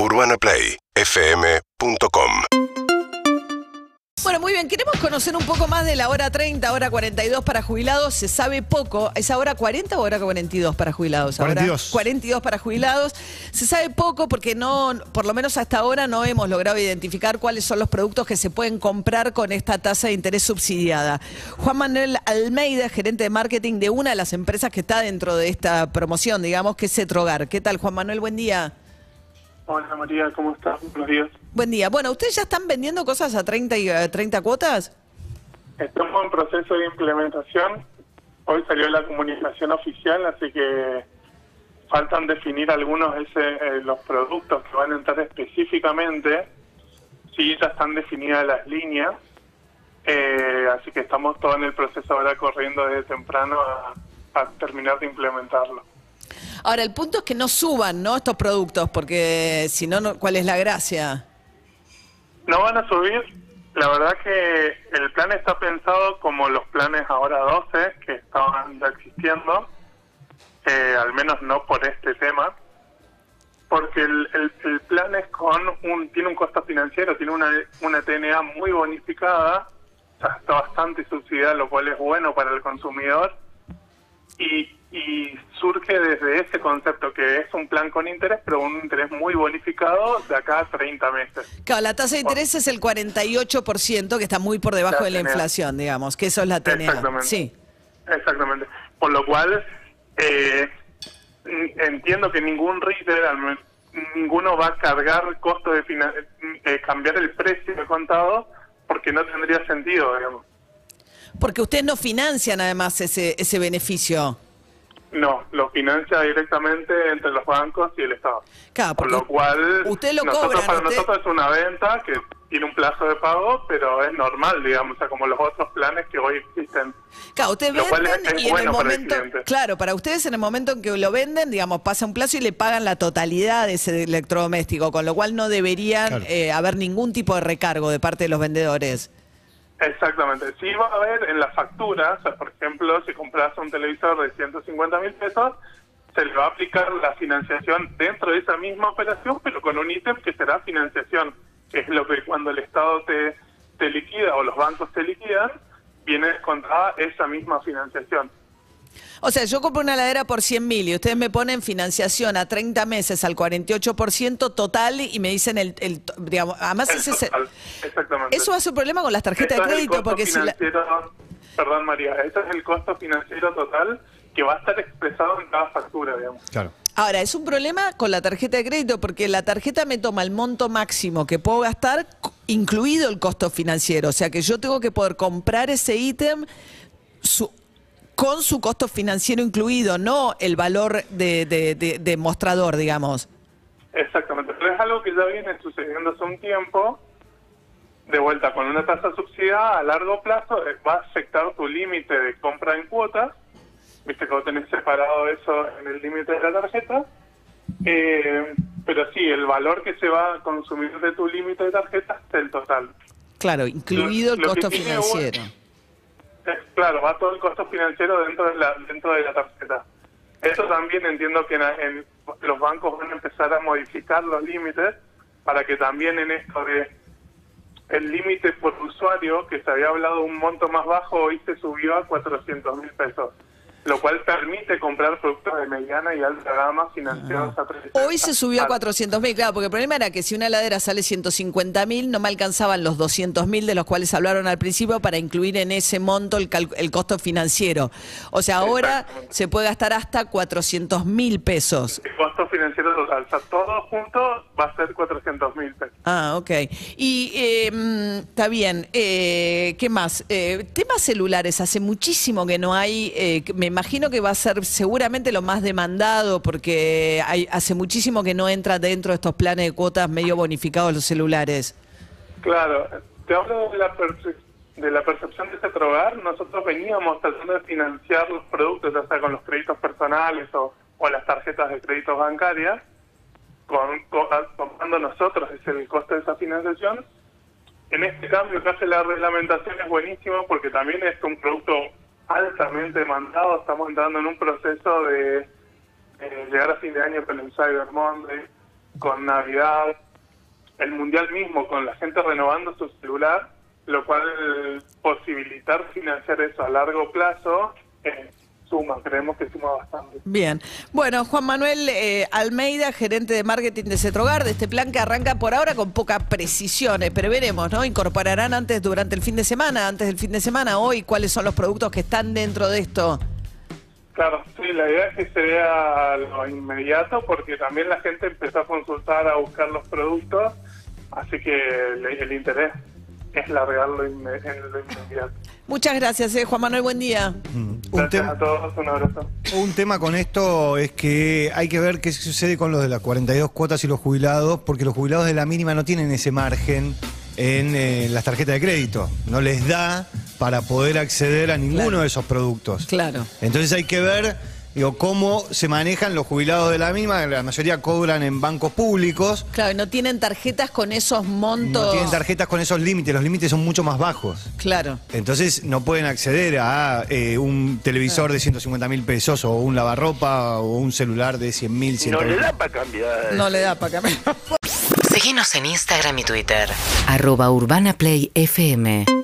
UrbanaPlayFM.com Bueno, muy bien, queremos conocer un poco más de la hora 30, hora 42 para jubilados. Se sabe poco. ¿Es ahora 40 o hora 42 para jubilados? Ahora 42. 42 para jubilados. Se sabe poco porque no, por lo menos hasta ahora no hemos logrado identificar cuáles son los productos que se pueden comprar con esta tasa de interés subsidiada. Juan Manuel Almeida, gerente de marketing de una de las empresas que está dentro de esta promoción, digamos, que es Cetrogar. ¿Qué tal, Juan Manuel? Buen día. Hola María, ¿cómo estás? Buenos días. Buen día. Bueno, ¿ustedes ya están vendiendo cosas a 30, y, eh, 30 cuotas? Estamos en proceso de implementación. Hoy salió la comunicación oficial, así que faltan definir algunos ese, eh, los productos que van a entrar específicamente. Sí, ya están definidas las líneas. Eh, así que estamos todos en el proceso ahora corriendo desde temprano a, a terminar de implementarlo. Ahora, el punto es que no suban, ¿no? Estos productos, porque si no, ¿cuál es la gracia? No van a subir. La verdad que el plan está pensado como los planes ahora 12 que estaban existiendo, eh, al menos no por este tema, porque el, el, el plan es con un tiene un costo financiero, tiene una, una TNA muy bonificada, está bastante subsidiada, lo cual es bueno para el consumidor, y, y surge desde ese concepto que es un plan con interés, pero un interés muy bonificado de acá a 30 meses. Claro, la tasa de interés es el 48%, que está muy por debajo La de la inflación, digamos, que eso es la TNA. Exactamente. Sí. Exactamente. Por lo cual, eh, entiendo que ningún men- ninguno va a cargar costo de eh, cambiar el precio de contado porque no tendría sentido, digamos. Porque ustedes no financian además ese, ese beneficio. No, lo financia directamente entre los bancos y el Estado. Claro, Por lo cual, usted lo nosotros, cobran, para usted- nosotros es una venta que tiene un plazo de pago, pero es normal, digamos, o sea, como los otros planes que hoy existen. Claro, ustedes venden es- es y en el bueno para el momento, claro, para ustedes en el momento en que lo venden, digamos, pasa un plazo y le pagan la totalidad de ese electrodoméstico, con lo cual no deberían Claro. eh, haber ningún tipo de recargo de parte de los vendedores. Exactamente. Sí va a haber en la factura, por ejemplo, si compras un televisor de 150 mil pesos, se le va a aplicar la financiación dentro de esa misma operación, pero con un ítem que será financiación, que es lo que cuando el Estado te, te liquida o los bancos te liquidan, viene descontada esa misma financiación. O sea, yo compro una heladera por 100 mil y ustedes me ponen financiación a 30 meses al 48% total y me dicen el, el digamos, además El ese Exactamente. eso va a ser problema con las tarjetas de crédito porque si la- perdón María, ese es el costo financiero total que va a estar expresado en cada factura, digamos. Claro. Ahora, es un problema con la tarjeta de crédito porque la tarjeta me toma el monto máximo que puedo gastar, incluido el costo financiero. O sea que yo tengo que poder comprar ese ítem su- con su costo financiero incluido, no el valor de, de- de- de mostrador, digamos. Exactamente, pero es algo que ya viene sucediendo hace un tiempo. De vuelta, con una tasa subsidiada a largo plazo eh, va a afectar tu límite de compra en cuotas. Viste que vos tenés separado eso en el límite de la tarjeta. Eh, pero sí, el valor que se va a consumir de tu límite de tarjeta es el total. Claro, incluido el Lo costo financiero. Eh, Claro, va todo el costo financiero dentro de la dentro de la tarjeta. Eso también entiendo que en, los bancos van a empezar a modificar los límites para que también en esto de el límite por usuario, que se había hablado un monto más bajo, hoy se subió a 400 mil pesos, lo cual permite comprar productos de mediana y alta gama financiados a 300 Hoy se subió a 400 mil, claro, porque el problema era que si una heladera sale 150 mil, no me alcanzaban los 200 mil de los cuales hablaron al principio para incluir en ese monto el, cal- el costo financiero. O sea, ahora se puede gastar hasta 400 mil pesos. El costo financiero total, o sea, todo junto va a ser 400 mil pesos. Ah, ok. Y eh, mm, está bien. Eh, ¿Qué más? Eh, temas celulares. Hace muchísimo que no hay. eh, me imagino que va a ser seguramente lo más demandado porque hay, hace muchísimo que no entra dentro de estos planes de cuotas medio bonificados los celulares. Claro, te hablo de la, de la percepción de este hogar. Nosotros veníamos tratando de financiar los productos, ya sea con los créditos personales o, las tarjetas de créditos bancarias, con, con- tomando nosotros es el coste de esa financiación. En este cambio que hace la reglamentación es buenísimo porque también es un producto altamente demandado. Estamos entrando en un proceso de llegar a fin de año con el Cyber Monday. con Navidad, el Mundial mismo, con la gente renovando su celular, lo cual posibilitar financiar eso a largo plazo eh, suma, creemos que suma bastante. Bien. Bueno, Juan Manuel eh, Almeida, gerente de marketing de Cetrogar, de este plan que arranca por ahora con pocas precisiones, pero veremos, ¿no? Incorporarán antes, durante el fin de semana, antes del fin de semana, hoy, cuáles son los productos que están dentro de esto. Claro, sí, la idea es que sea lo inmediato porque también la gente empezó a consultar, a buscar los productos, así que el, interés es largarlo en lo inmediato. Muchas gracias, eh, Juan Manuel, buen día. Mm. Gracias a todos, un abrazo. Un tema con esto es que hay que ver qué sucede con los de las 42 cuotas y los jubilados, porque los jubilados de la mínima no tienen ese margen en eh, las tarjetas de crédito. No les da para poder acceder a ninguno de esos productos. Claro. Entonces hay que ver digo, cómo se manejan los jubilados de la misma, la mayoría cobran en bancos públicos. Claro, y no tienen tarjetas con esos montos. No tienen tarjetas con esos límites, los límites son mucho más bajos. Claro. Entonces no pueden acceder a eh, un televisor de 150 mil pesos o un lavarropa o un celular de 100 mil. No le da para cambiar. No le da para cambiar. Síguenos en Instagram y Twitter. Arroba Urbana Play FM.